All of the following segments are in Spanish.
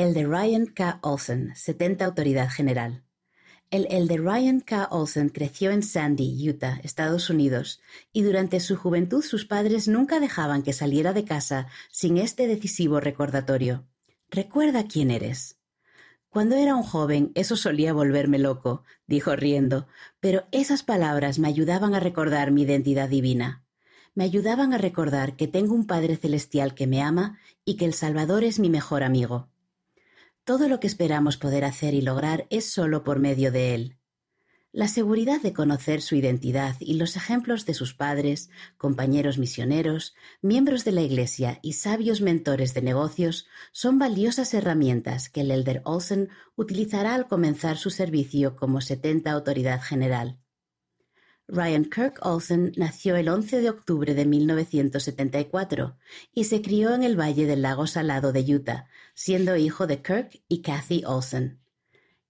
Elder Ryan K. Olsen, 70 Autoridad General. El Elder Ryan K. Olsen creció en Sandy, Utah, Estados Unidos, y durante su juventud sus padres nunca dejaban que saliera de casa sin este decisivo recordatorio. Recuerda quién eres. Cuando era un joven eso solía volverme loco, dijo riendo, pero esas palabras me ayudaban a recordar mi identidad divina. Me ayudaban a recordar que tengo un Padre Celestial que me ama y que el Salvador es mi mejor amigo. Todo lo que esperamos poder hacer y lograr es solo por medio de Él. La seguridad de conocer su identidad y los ejemplos de sus padres, compañeros misioneros, miembros de la Iglesia y sabios mentores de negocios son valiosas herramientas que el Elder Olsen utilizará al comenzar su servicio como 70 Autoridad General. Ryan Kirk Olsen nació el 11 de octubre de 1974 y se crió en el Valle del Lago Salado de Utah, siendo hijo de Kirk y Kathy Olsen.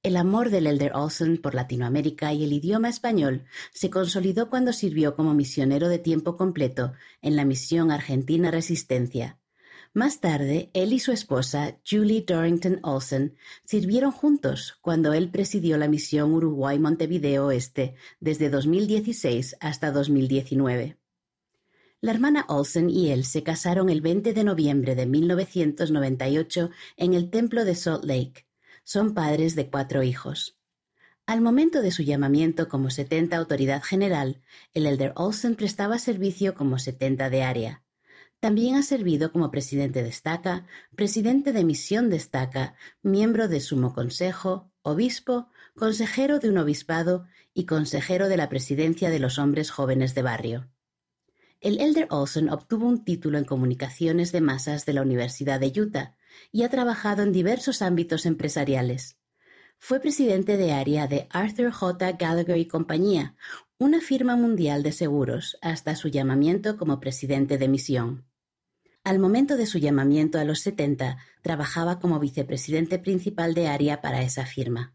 El amor del Elder Olsen por Latinoamérica y el idioma español se consolidó cuando sirvió como misionero de tiempo completo en la misión Argentina Resistencia, más tarde, él y su esposa, Julie Dorrington Olsen, sirvieron juntos cuando él presidió la misión Uruguay-Montevideo Oeste desde 2016 hasta 2019. La hermana Olsen y él se casaron el 20 de noviembre de 1998 en el templo de Salt Lake. Son padres de cuatro hijos. Al momento de su llamamiento como 70 autoridad general, el elder Olsen prestaba servicio como 70 de área. También ha servido como presidente de Estaca, presidente de Misión de Estaca, miembro de Sumo Consejo, obispo, consejero de un obispado y consejero de la presidencia de los hombres jóvenes de barrio. El Elder Olson obtuvo un título en comunicaciones de masas de la Universidad de Utah y ha trabajado en diversos ámbitos empresariales. Fue presidente de área de Arthur J. Gallagher y Compañía, una firma mundial de seguros, hasta su llamamiento como presidente de misión. Al momento de su llamamiento a los setenta, trabajaba como vicepresidente principal de área para esa firma.